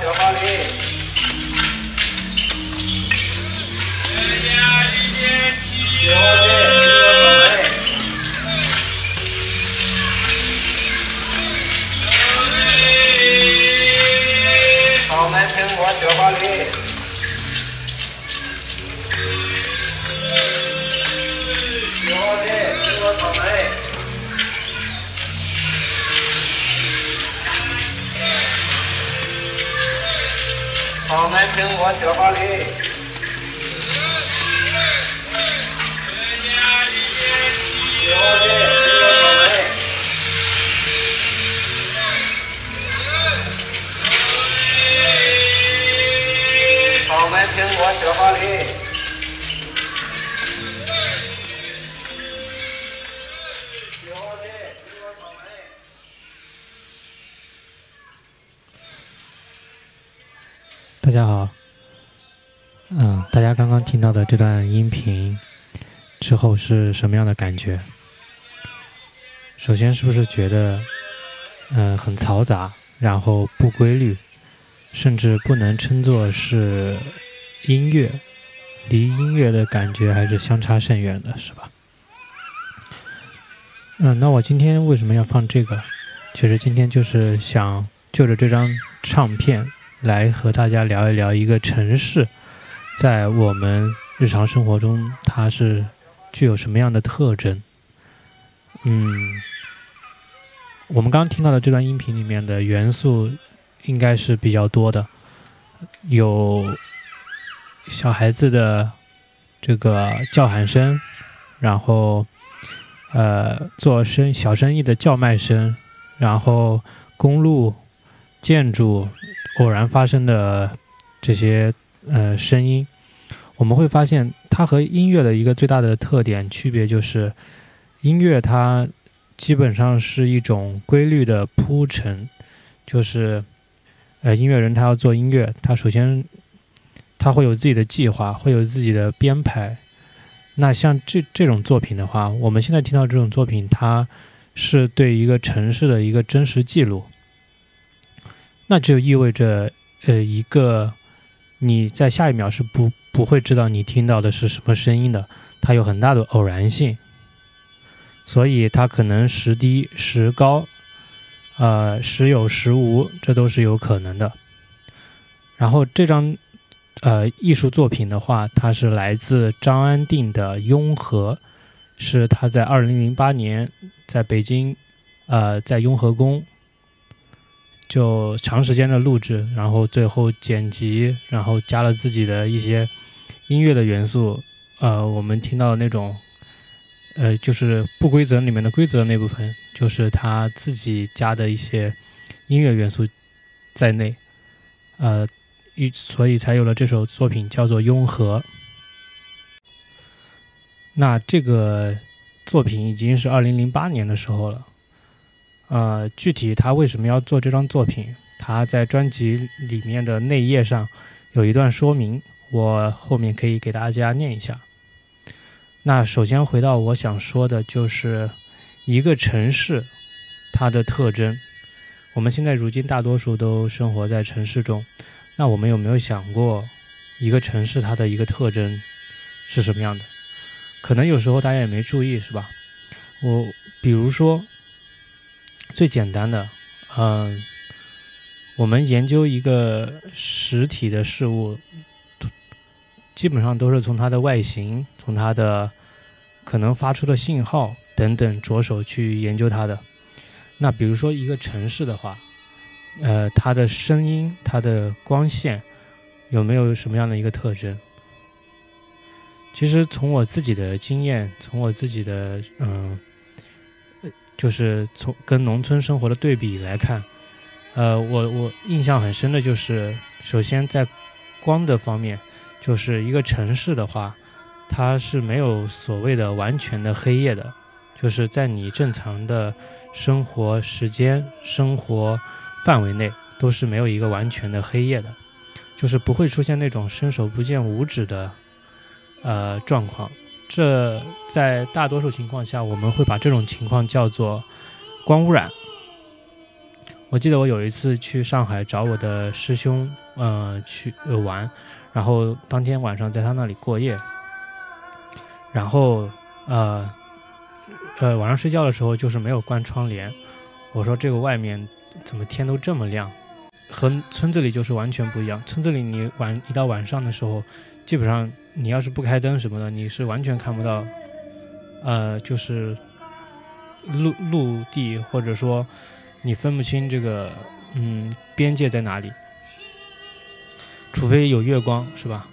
Ja, mal Jawohl, eh. 刚刚听到的这段音频之后是什么样的感觉？首先，是不是觉得，嗯、很嘈杂，然后不规律，甚至不能称作是音乐，离音乐的感觉还是相差甚远的，是吧？嗯，那我今天为什么要放这个？其实今天就是想就着这张唱片。来和大家聊一聊一个城市，在我们日常生活中，它是具有什么样的特征？嗯，我们刚刚听到的这段音频里面的元素应该是比较多的，有小孩子的这个叫喊声，然后呃做生小生意的叫卖声，然后公路、建筑。偶然发生的这些呃声音，我们会发现它和音乐的一个最大的特点区别就是，音乐它基本上是一种规律的铺陈，就是呃音乐人他要做音乐，他首先他会有自己的计划，会有自己的编排。那像这这种作品的话，我们现在听到这种作品，它是对一个城市的一个真实记录。那就意味着，呃，一个你在下一秒是不不会知道你听到的是什么声音的，它有很大的偶然性，所以它可能时低时高，呃，时有时无，这都是有可能的。然后这张呃艺术作品的话，它是来自张安定的《雍和》，是他在二零零八年在北京，呃，在雍和宫。就长时间的录制，然后最后剪辑，然后加了自己的一些音乐的元素。呃，我们听到的那种，呃，就是不规则里面的规则那部分，就是他自己加的一些音乐元素在内。呃，一所以才有了这首作品叫做《雍和》。那这个作品已经是二零零八年的时候了。呃，具体他为什么要做这张作品？他在专辑里面的内页上有一段说明，我后面可以给大家念一下。那首先回到我想说的，就是一个城市它的特征。我们现在如今大多数都生活在城市中，那我们有没有想过，一个城市它的一个特征是什么样的？可能有时候大家也没注意，是吧？我比如说。最简单的，嗯，我们研究一个实体的事物，基本上都是从它的外形、从它的可能发出的信号等等着手去研究它的。那比如说一个城市的话，呃，它的声音、它的光线有没有什么样的一个特征？其实从我自己的经验，从我自己的嗯。就是从跟农村生活的对比来看，呃，我我印象很深的就是，首先在光的方面，就是一个城市的话，它是没有所谓的完全的黑夜的，就是在你正常的生活时间、生活范围内，都是没有一个完全的黑夜的，就是不会出现那种伸手不见五指的呃状况。这在大多数情况下，我们会把这种情况叫做光污染。我记得我有一次去上海找我的师兄，呃，去玩，然后当天晚上在他那里过夜，然后呃呃晚上睡觉的时候就是没有关窗帘。我说这个外面怎么天都这么亮，和村子里就是完全不一样。村子里你晚一到晚上的时候，基本上你要是不开灯什么的，你是完全看不到，呃，就是陆陆地或者说你分不清这个嗯边界在哪里，除非有月光，是吧？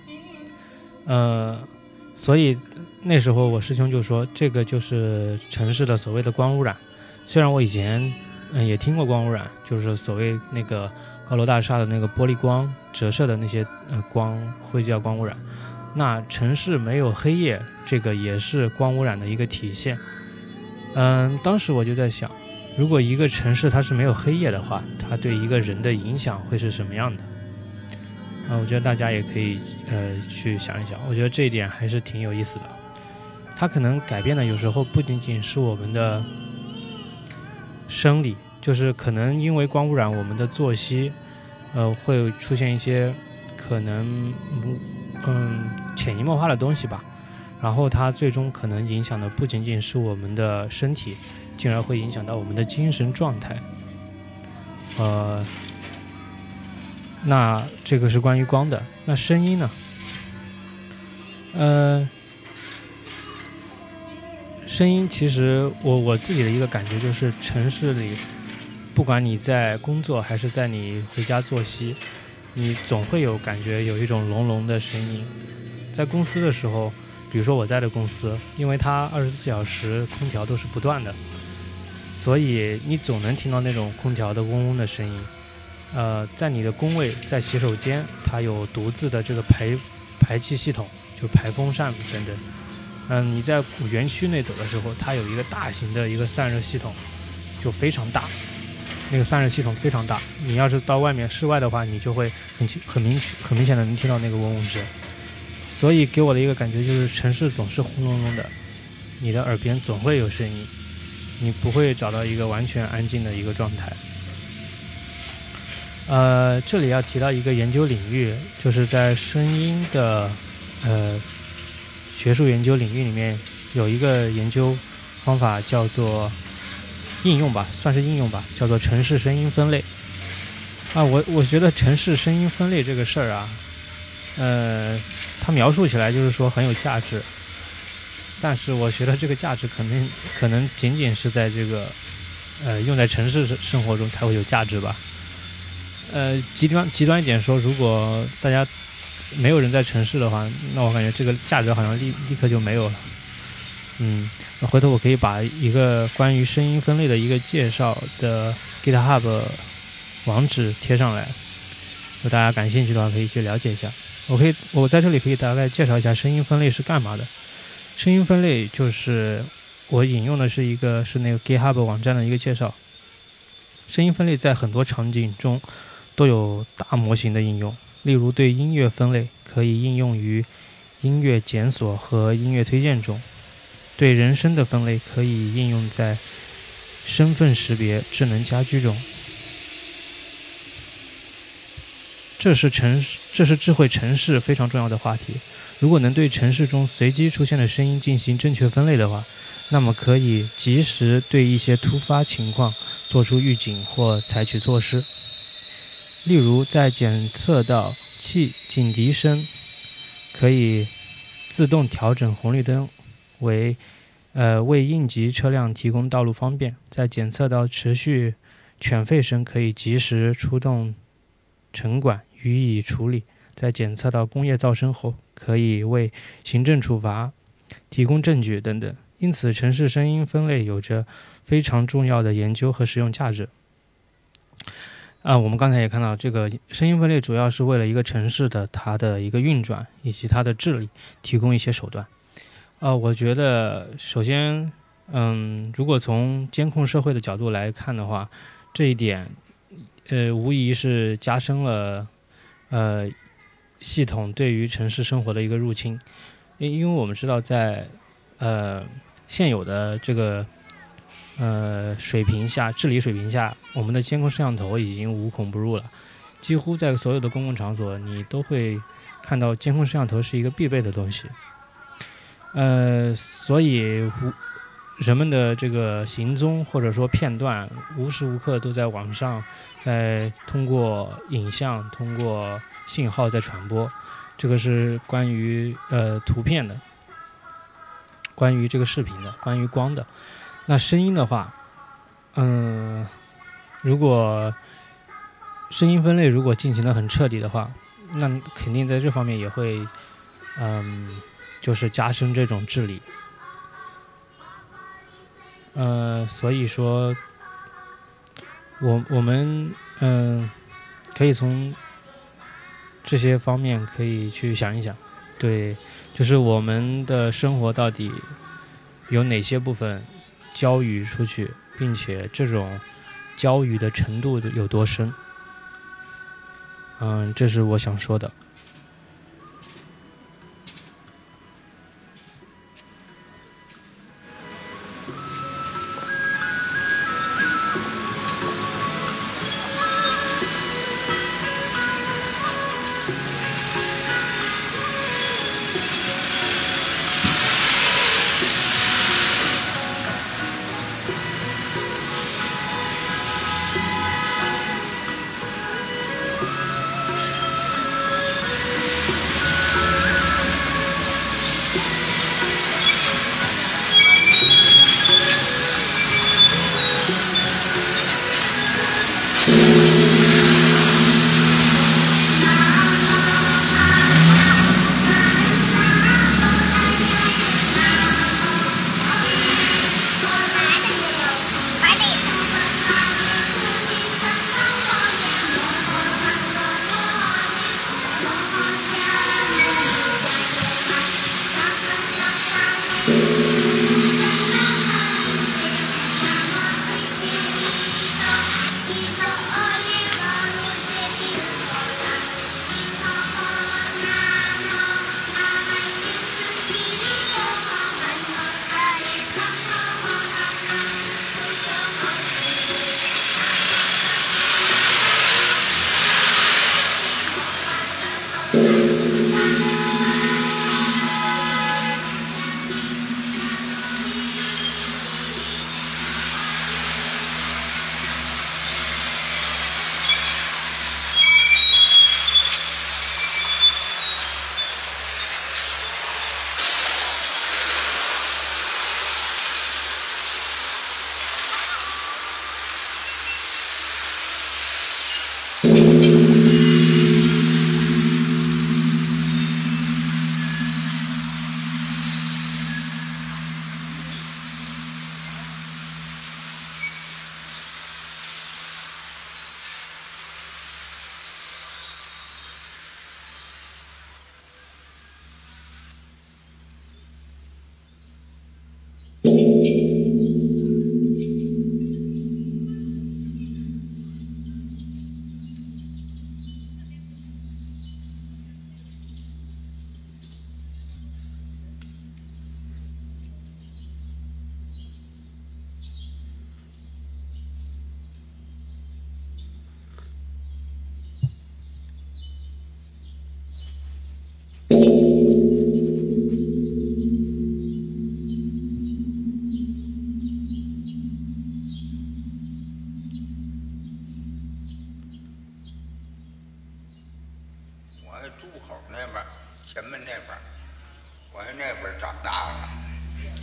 呃，所以那时候我师兄就说，这个就是城市的所谓的光污染。虽然我以前嗯也听过光污染，就是所谓那个高楼大厦的那个玻璃光折射的那些呃光会叫光污染。那城市没有黑夜，这个也是光污染的一个体现。嗯，当时我就在想，如果一个城市它是没有黑夜的话，它对一个人的影响会是什么样的？啊，我觉得大家也可以呃去想一想，我觉得这一点还是挺有意思的。它可能改变的有时候不仅仅是我们的生理，就是可能因为光污染，我们的作息呃会出现一些可能嗯潜移默化的东西吧。然后它最终可能影响的不仅仅是我们的身体，进而会影响到我们的精神状态。呃。那这个是关于光的，那声音呢？呃，声音其实我我自己的一个感觉就是，城市里，不管你在工作还是在你回家作息，你总会有感觉有一种隆隆的声音。在公司的时候，比如说我在的公司，因为它二十四小时空调都是不断的，所以你总能听到那种空调的嗡嗡的声音。呃，在你的工位，在洗手间，它有独自的这个排排气系统，就排风扇等等。嗯，你在园区内走的时候，它有一个大型的一个散热系统，就非常大。那个散热系统非常大，你要是到外面室外的话，你就会很、很明、很明显的能听到那个嗡嗡声。所以给我的一个感觉就是，城市总是轰隆隆的，你的耳边总会有声音，你不会找到一个完全安静的一个状态。呃，这里要提到一个研究领域，就是在声音的呃学术研究领域里面，有一个研究方法叫做应用吧，算是应用吧，叫做城市声音分类。啊，我我觉得城市声音分类这个事儿啊，呃，它描述起来就是说很有价值，但是我觉得这个价值肯定可能仅仅是在这个呃用在城市生活中才会有价值吧。呃，极端极端一点说，如果大家没有人在城市的话，那我感觉这个价值好像立立刻就没有了。嗯，那回头我可以把一个关于声音分类的一个介绍的 GitHub 网址贴上来，如果大家感兴趣的话，可以去了解一下。我可以，我在这里可以大概介绍一下声音分类是干嘛的。声音分类就是我引用的是一个是那个 GitHub 网站的一个介绍。声音分类在很多场景中。都有大模型的应用，例如对音乐分类可以应用于音乐检索和音乐推荐中；对人声的分类可以应用在身份识别、智能家居中。这是城市，这是智慧城市非常重要的话题。如果能对城市中随机出现的声音进行正确分类的话，那么可以及时对一些突发情况做出预警或采取措施。例如，在检测到气警笛声，可以自动调整红绿灯为，呃，为应急车辆提供道路方便；在检测到持续犬吠声，可以及时出动城管予以处理；在检测到工业噪声后，可以为行政处罚提供证据等等。因此，城市声音分类有着非常重要的研究和实用价值。啊，我们刚才也看到，这个声音分类主要是为了一个城市的它的一个运转以及它的治理提供一些手段。呃，我觉得首先，嗯，如果从监控社会的角度来看的话，这一点呃，无疑是加深了呃系统对于城市生活的一个入侵。因因为我们知道，在呃现有的这个呃水平下，治理水平下，我们的监控摄像头已经无孔不入了。几乎在所有的公共场所，你都会看到监控摄像头是一个必备的东西。呃，所以无人们的这个行踪或者说片段，无时无刻都在网上，在通过影像、通过信号在传播。这个是关于呃图片的，关于这个视频的，关于光的。那声音的话，嗯，如果声音分类如果进行的很彻底的话，那肯定在这方面也会，嗯，就是加深这种治理。呃，所以说，我我们嗯，可以从。这些方面可以去想一想，对，就是我们的生活到底有哪些部分交予出去，并且这种交予的程度有多深？嗯，这是我想说的。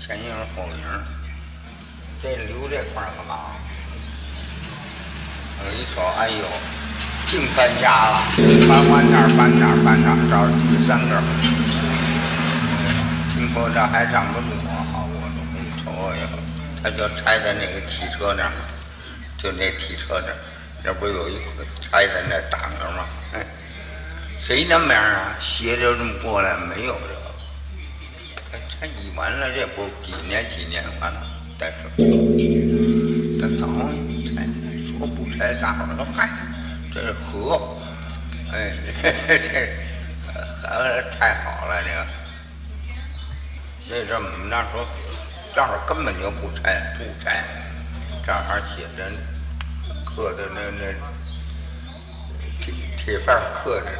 前影后影，这留这块干嘛？我一瞅，哎呦，净搬家了，搬完这儿，搬那儿，搬那儿，这儿第三个。听说这还长个木我，好，我都没瞅哎呦，他就拆在那个汽车那儿，就那汽车那儿，那不有一个拆在那挡着吗？谁那名啊？斜着这么过来没有这？拆完了，这不几年几年完了，但是，咱早拆，说不拆，大伙都害。这是河，哎，这河太好了，这个。那阵我们那时候这儿根本就不拆，不拆，这儿写着刻的那那铁铁范刻的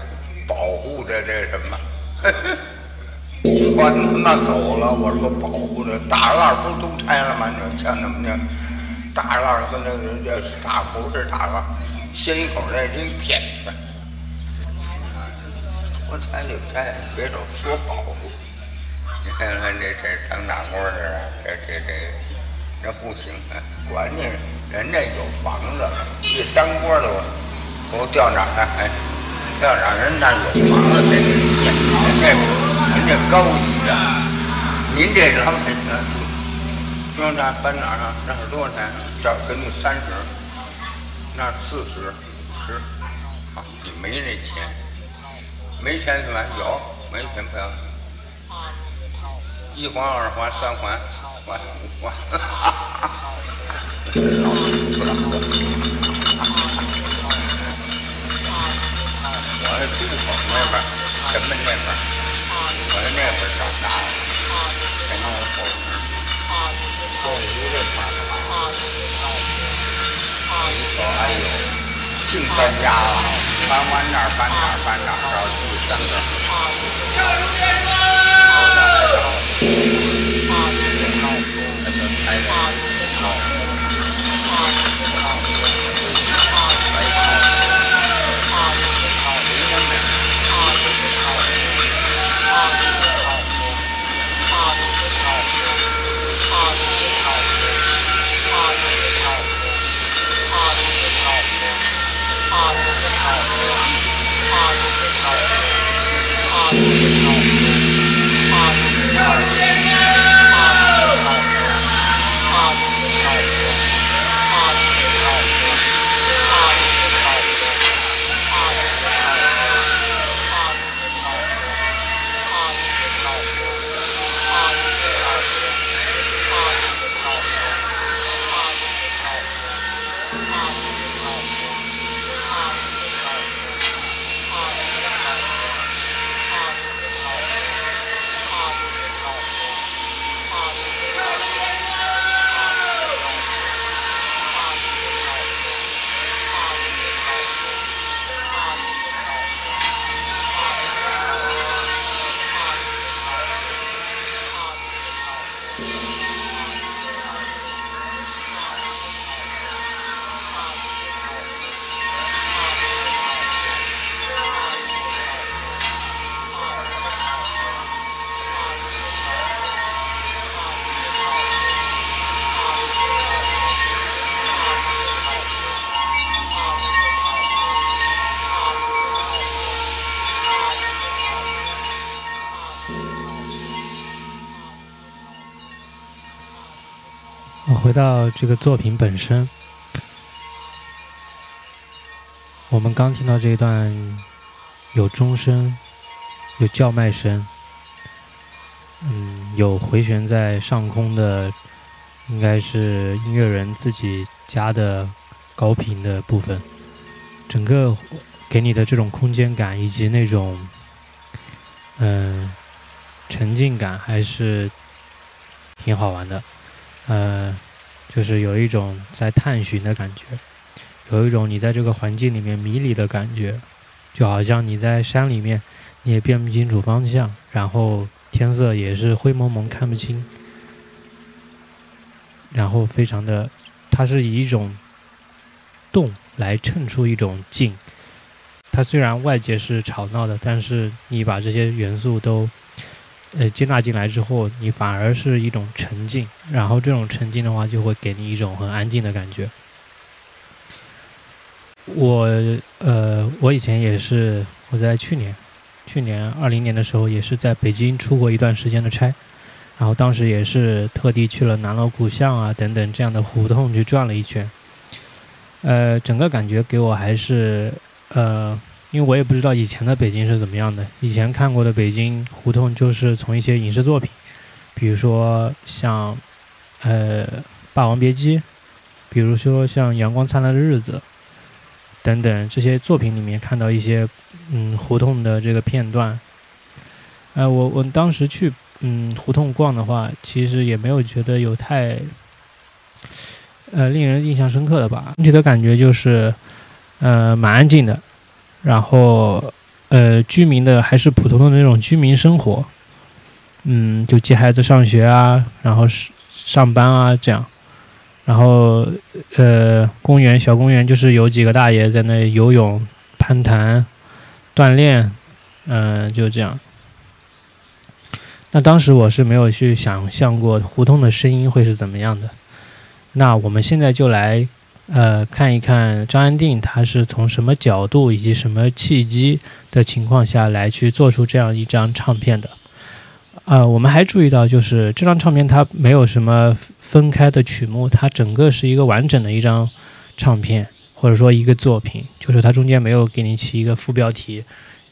保护的这什么。呵呵我他妈走了，我说保护的大浪不都拆了吗？你像什么那大浪跟那个叫大不是大浪，新一口那是一片。说拆就拆，别总说保护。你看看这这当大官的，这这这这不行啊！管你人家有房子，这当官的我调哪儿哎，调长人家有房子，这人家。人家高级的，您这老百姓，说那搬哪儿啊？那是多少钱？这给你三十，那四十，五十。好，你没那钱，没钱怎么有？没钱不要。一环、二环、三环，四环五环。老不让过。我这渡口那边，前门那边。我在那边长大的，前面有后门，后一个厂子，一说哎呦，净搬家了，搬完哪儿搬那儿搬那儿，着第三个，回到这个作品本身，我们刚听到这一段有钟声，有叫卖声，嗯，有回旋在上空的，应该是音乐人自己加的高频的部分，整个给你的这种空间感以及那种嗯沉浸感还是挺好玩的，嗯。就是有一种在探寻的感觉，有一种你在这个环境里面迷离的感觉，就好像你在山里面，你也辨不清楚方向，然后天色也是灰蒙蒙看不清，然后非常的，它是以一种动来衬出一种静。它虽然外界是吵闹的，但是你把这些元素都。呃，接纳进来之后，你反而是一种沉静，然后这种沉静的话，就会给你一种很安静的感觉。我呃，我以前也是，我在去年，去年二零年的时候，也是在北京出过一段时间的差，然后当时也是特地去了南锣鼓巷啊等等这样的胡同去转了一圈，呃，整个感觉给我还是呃。因为我也不知道以前的北京是怎么样的，以前看过的北京胡同就是从一些影视作品，比如说像，呃，《霸王别姬》，比如说像《阳光灿烂的日子》，等等这些作品里面看到一些嗯胡同的这个片段。呃，我我当时去嗯胡同逛的话，其实也没有觉得有太呃令人印象深刻的吧。整体的感觉就是呃蛮安静的，然后呃居民的还是普通的那种居民生活，嗯，就接孩子上学啊，然后是上班啊这样。然后，呃，公园小公园就是有几个大爷在那游泳、攀谈、锻炼，嗯，就这样。那当时我是没有去想象过胡同的声音会是怎么样的。那我们现在就来，呃，看一看张安定他是从什么角度以及什么契机的情况下来去做出这样一张唱片的。啊，我们还注意到，就是这张唱片它没有什么分开的曲目，它整个是一个完整的一张唱片，或者说一个作品，就是它中间没有给你起一个副标题，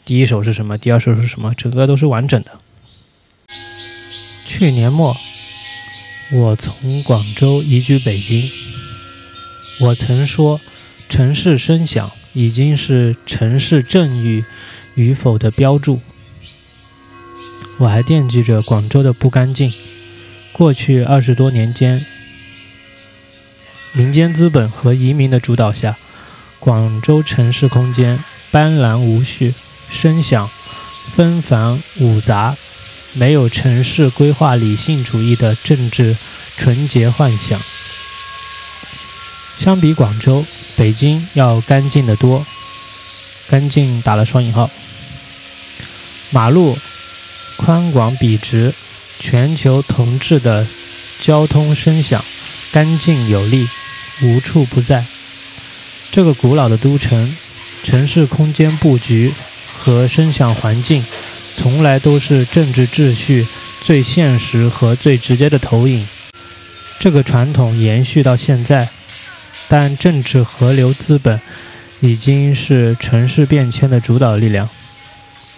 第一首是什么，第二首是什么，整个都是完整的。去年末，我从广州移居北京，我曾说，城市声响已经是城市正义与否的标注。我还惦记着广州的不干净。过去二十多年间，民间资本和移民的主导下，广州城市空间斑斓无序，声响纷繁芜杂，没有城市规划理性主义的政治纯洁幻想。相比广州，北京要干净得多。干净打了双引号。马路。宽广笔直，全球同质的交通声响，干净有力，无处不在。这个古老的都城，城市空间布局和声响环境，从来都是政治秩序最现实和最直接的投影。这个传统延续到现在，但政治河流资本已经是城市变迁的主导力量。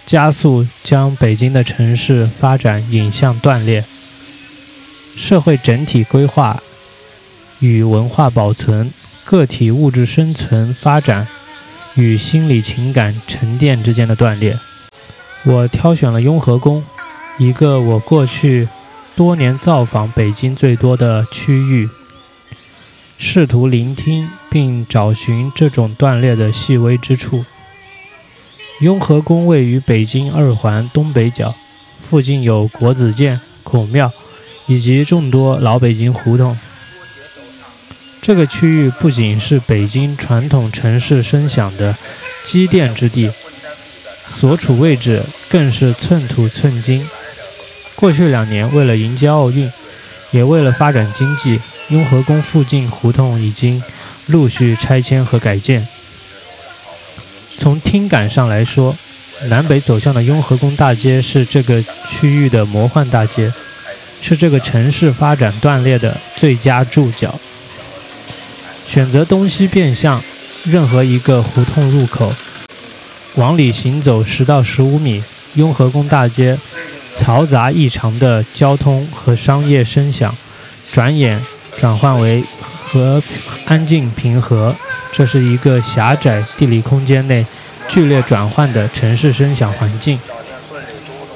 加速将北京的城市发展引向断裂，社会整体规划与文化保存、个体物质生存发展与心理情感沉淀之间的断裂。我挑选了雍和宫，一个我过去多年造访北京最多的区域，试图聆听并找寻这种断裂的细微之处。雍和宫位于北京二环东北角，附近有国子监、孔庙以及众多老北京胡同。这个区域不仅是北京传统城市声响的积淀之地，所处位置更是寸土寸金。过去两年，为了迎接奥运，也为了发展经济，雍和宫附近胡同已经陆续拆迁和改建。从听感上来说，南北走向的雍和宫大街是这个区域的魔幻大街，是这个城市发展断裂的最佳注脚。选择东西变向，任何一个胡同入口，往里行走十到十五米，雍和宫大街嘈杂异常的交通和商业声响，转眼转换为和安静平和。这是一个狭窄地理空间内剧烈转换的城市声响环境。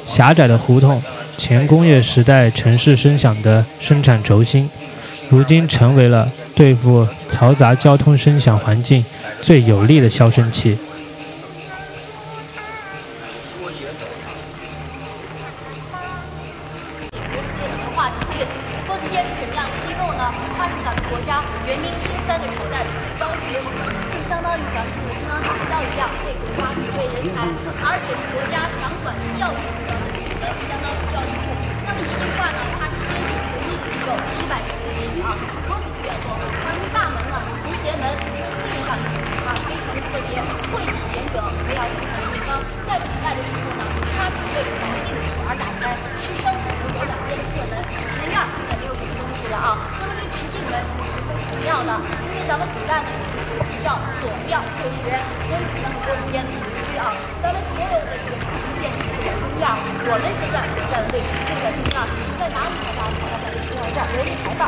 狭窄的胡同，前工业时代城市声响的生产轴心，如今成为了对付嘈杂交通声响环境最有力的消声器。咱们所有的这个古建筑的这中院我们现在所在的位置就在中院在哪里呢大家看到在这中院这儿琉璃牌坊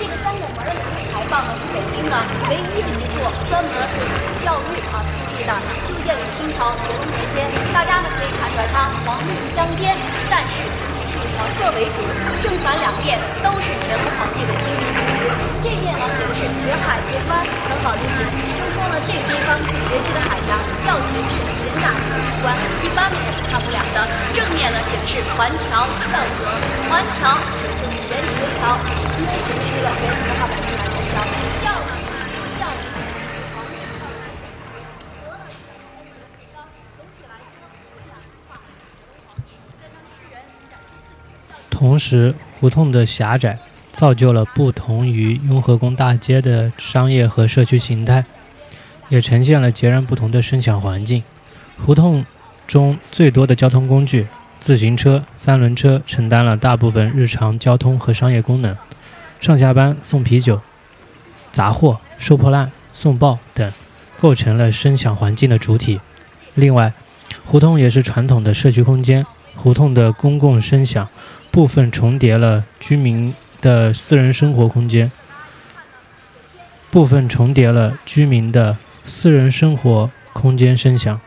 这个三拱门的琉璃牌坊呢是北京的唯一的一座专门是教育啊设计的修建于清朝乾隆年间大家呢可以看出来它黄绿相间但是黄色为主，正反两面都是乾隆皇帝的亲笔签字。这面呢写的是学海结关，很好理解，就是说呢这个地方学习的海洋要节制、简短、直观，一般呢是看不了的。正面呢写的是环桥断河，环桥指的就是元学桥，因为前面这个元学号本是南桥，同时，胡同的狭窄造就了不同于雍和宫大街的商业和社区形态，也呈现了截然不同的声响环境。胡同中最多的交通工具——自行车、三轮车，承担了大部分日常交通和商业功能。上下班送啤酒、杂货、收破烂、送报等，构成了声响环境的主体。另外，胡同也是传统的社区空间，胡同的公共声响部分重叠了居民的私人生活空间，部分重叠了居民的私人生活空间声响。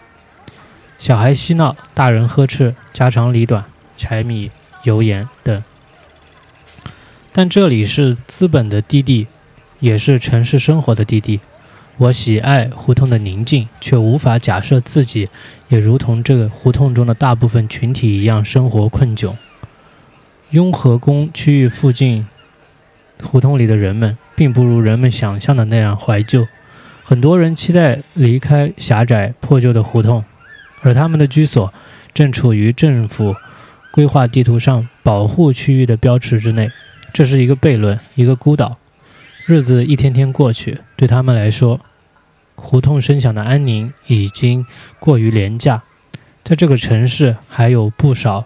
小孩嬉闹，大人呵斥，家长里短，柴米油盐等。但这里是资本的低地，也是城市生活的低地。我喜爱胡同的宁静，却无法假设自己也如同这个胡同中的大部分群体一样生活困窘。雍和宫区域附近胡同里的人们，并不如人们想象的那样怀旧。很多人期待离开狭窄破旧的胡同，而他们的居所正处于政府规划地图上保护区域的标尺之内。这是一个悖论，一个孤岛。日子一天天过去，对他们来说，胡同声响的安宁已经过于廉价。在这个城市，还有不少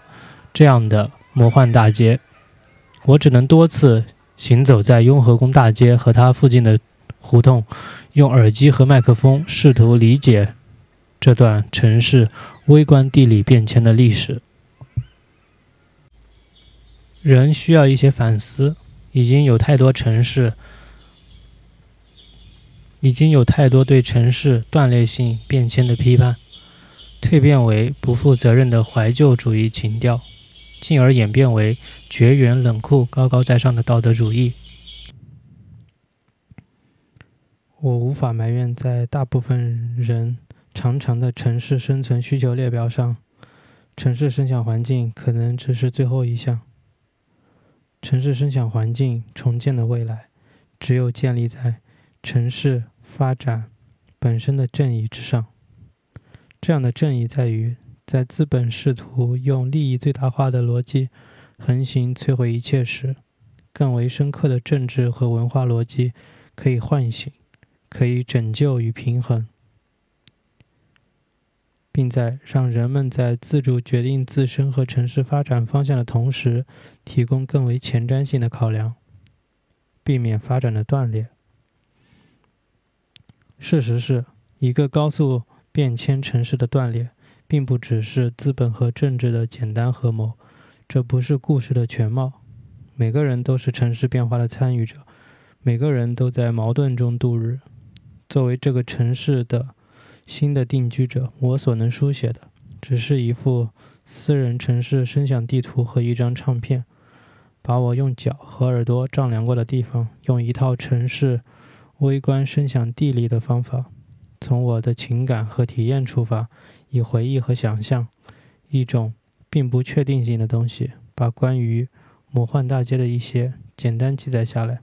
这样的魔幻大街。我只能多次行走在雍和宫大街和它附近的胡同，用耳机和麦克风试图理解这段城市微观地理变迁的历史。人需要一些反思，已经有太多城市，已经有太多对城市断裂性变迁的批判，蜕变为不负责任的怀旧主义情调，进而演变为绝缘冷酷、高高在上的道德主义。我无法埋怨，在大部分人长长的城市生存需求列表上，城市声响环境可能只是最后一项。城市声响环境重建的未来，只有建立在城市发展本身的正义之上。这样的正义在于，在资本试图用利益最大化的逻辑横行摧毁一切时，更为深刻的政治和文化逻辑可以唤醒，可以拯救与平衡，并在让人们在自主决定自身和城市发展方向的同时，提供更为前瞻性的考量，避免发展的断裂。事实是，一个高速变迁城市的断裂，并不只是资本和政治的简单合谋，这不是故事的全貌。每个人都是城市变化的参与者，每个人都在矛盾中度日。作为这个城市的新的定居者，我所能书写的，只是一幅私人城市声响地图和一张唱片。把我用脚和耳朵丈量过的地方，用一套城市微观声响地理的方法，从我的情感和体验出发，以回忆和想象一种并不确定性的东西，把关于魔幻大街的一些简单记载下来。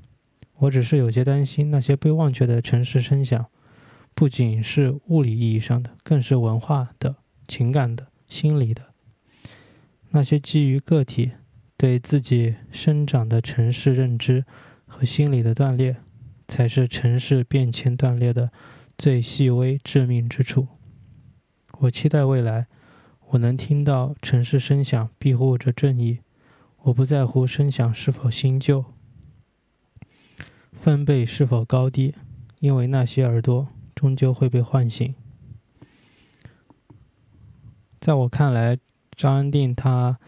我只是有些担心，那些被忘却的城市声响，不仅是物理意义上的，更是文化的、情感的、心理的，那些基于个体。对自己生长的城市认知和心理的断裂，才是城市变迁断裂的最细微致命之处。我期待未来，我能听到城市声响庇护着正义。我不在乎声响是否新旧，分贝是否高低，因为那些耳朵终究会被唤醒。在我看来，张安定他。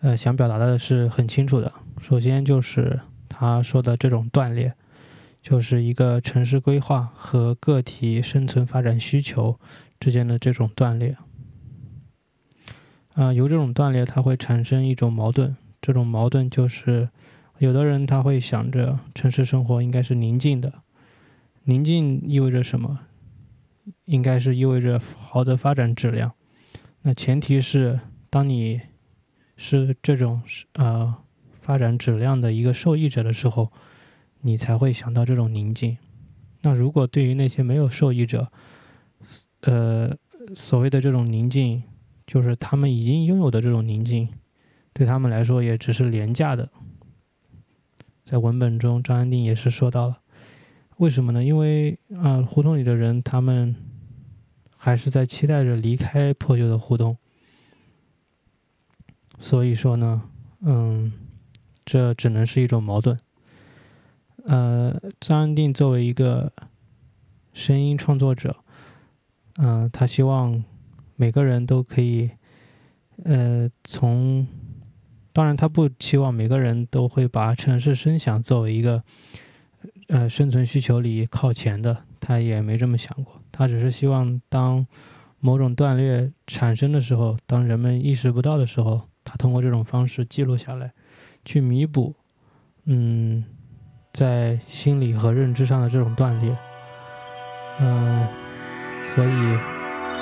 呃，想表达的是很清楚的。首先就是他说的这种断裂，就是一个城市规划和个体生存发展需求之间的这种断裂。啊，由这种断裂，它会产生一种矛盾。这种矛盾就是，有的人他会想着城市生活应该是宁静的，宁静意味着什么？应该是意味着好的发展质量。那前提是，当你是这种呃发展质量的一个受益者的时候，你才会想到这种宁静。那如果对于那些没有受益者，呃，所谓的这种宁静。就是他们已经拥有的这种宁静，对他们来说也只是廉价的。在文本中，张安定也是说到了，为什么呢？因为啊，胡同里的人他们还是在期待着离开破旧的胡同，所以说呢，嗯，这只能是一种矛盾。呃，张安定作为一个声音创作者，嗯，他希望。每个人都可以，呃，从当然，他不期望每个人都会把城市声响作为一个呃生存需求里靠前的，他也没这么想过。他只是希望，当某种断裂产生的时候，当人们意识不到的时候，他通过这种方式记录下来，去弥补，嗯，在心理和认知上的这种断裂。嗯，所以。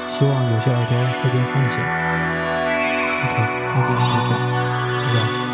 希望有些耳朵会被唤醒。OK，那今天就这样，拜拜。